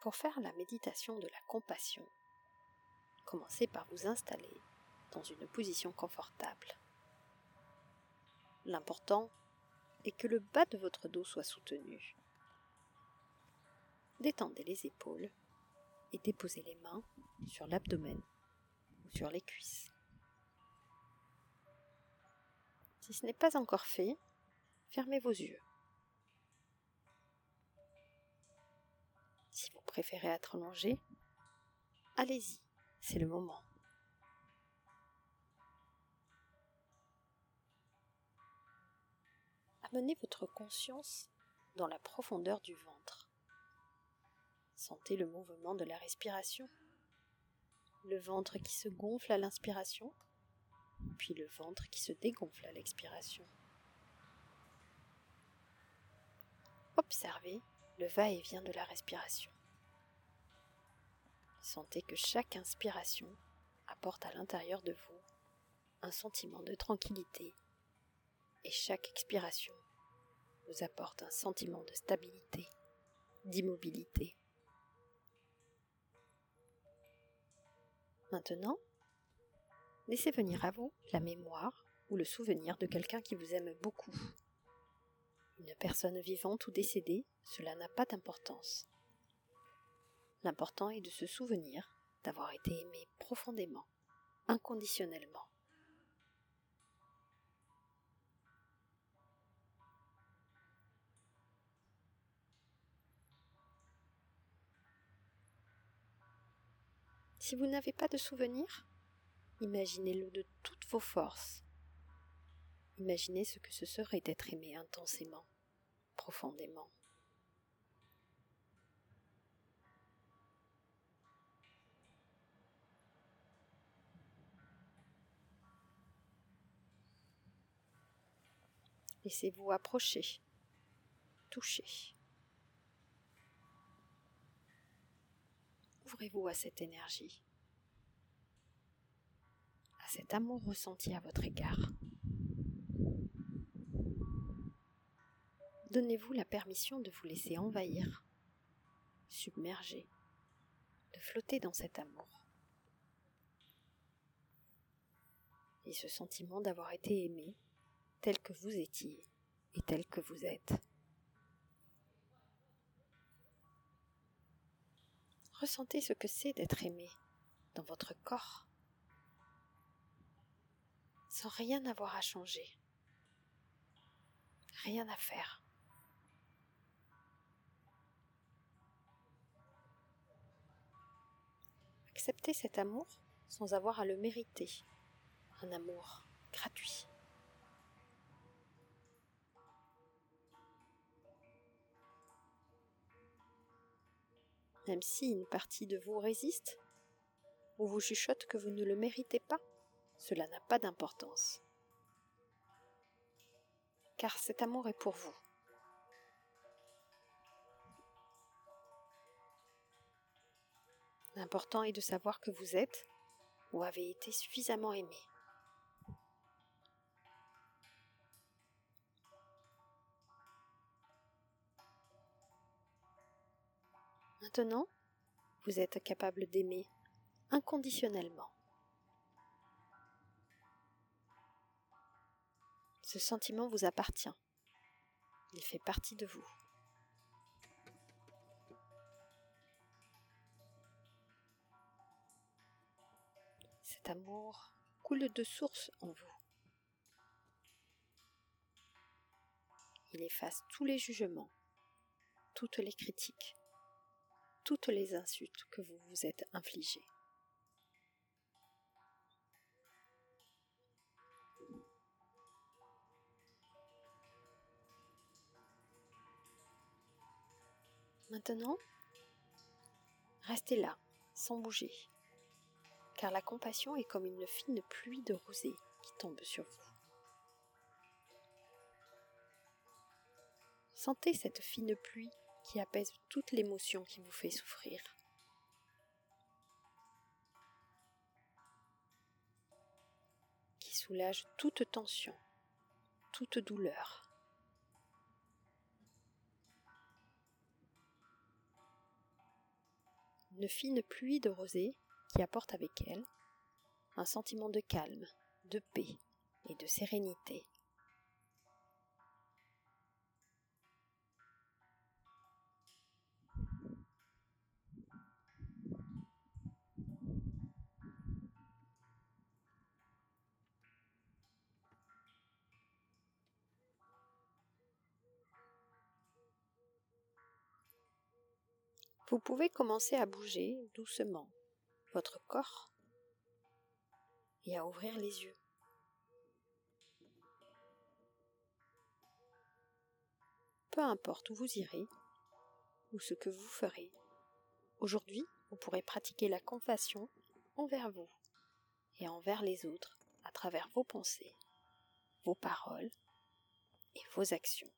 Pour faire la méditation de la compassion, commencez par vous installer dans une position confortable. L'important est que le bas de votre dos soit soutenu. Détendez les épaules et déposez les mains sur l'abdomen ou sur les cuisses. Si ce n'est pas encore fait, fermez vos yeux. Préférez être allongé, allez-y, c'est le moment. Amenez votre conscience dans la profondeur du ventre. Sentez le mouvement de la respiration, le ventre qui se gonfle à l'inspiration, puis le ventre qui se dégonfle à l'expiration. Observez le va-et-vient de la respiration. Sentez que chaque inspiration apporte à l'intérieur de vous un sentiment de tranquillité et chaque expiration vous apporte un sentiment de stabilité, d'immobilité. Maintenant, laissez venir à vous la mémoire ou le souvenir de quelqu'un qui vous aime beaucoup. Une personne vivante ou décédée, cela n'a pas d'importance. L'important est de se souvenir d'avoir été aimé profondément, inconditionnellement. Si vous n'avez pas de souvenir, imaginez-le de toutes vos forces. Imaginez ce que ce serait d'être aimé intensément, profondément. Laissez-vous approcher, toucher. Ouvrez-vous à cette énergie, à cet amour ressenti à votre égard. Donnez-vous la permission de vous laisser envahir, submerger, de flotter dans cet amour. Et ce sentiment d'avoir été aimé tel que vous étiez et tel que vous êtes. Ressentez ce que c'est d'être aimé dans votre corps, sans rien avoir à changer, rien à faire. Acceptez cet amour sans avoir à le mériter, un amour gratuit. Même si une partie de vous résiste ou vous chuchote que vous ne le méritez pas, cela n'a pas d'importance. Car cet amour est pour vous. L'important est de savoir que vous êtes ou avez été suffisamment aimé. Maintenant, vous êtes capable d'aimer inconditionnellement. Ce sentiment vous appartient. Il fait partie de vous. Cet amour coule de source en vous. Il efface tous les jugements, toutes les critiques, toutes les insultes que vous vous êtes infligées. Maintenant, restez là, sans bouger, car la compassion est comme une fine pluie de rosée qui tombe sur vous. Sentez cette fine pluie qui apaise toute l'émotion qui vous fait souffrir. Qui soulage toute tension, toute douleur. une fine pluie de rosée qui apporte avec elle un sentiment de calme, de paix et de sérénité. Vous pouvez commencer à bouger doucement votre corps et à ouvrir les yeux. Peu importe où vous irez ou ce que vous ferez, aujourd'hui vous pourrez pratiquer la compassion envers vous et envers les autres à travers vos pensées, vos paroles et vos actions.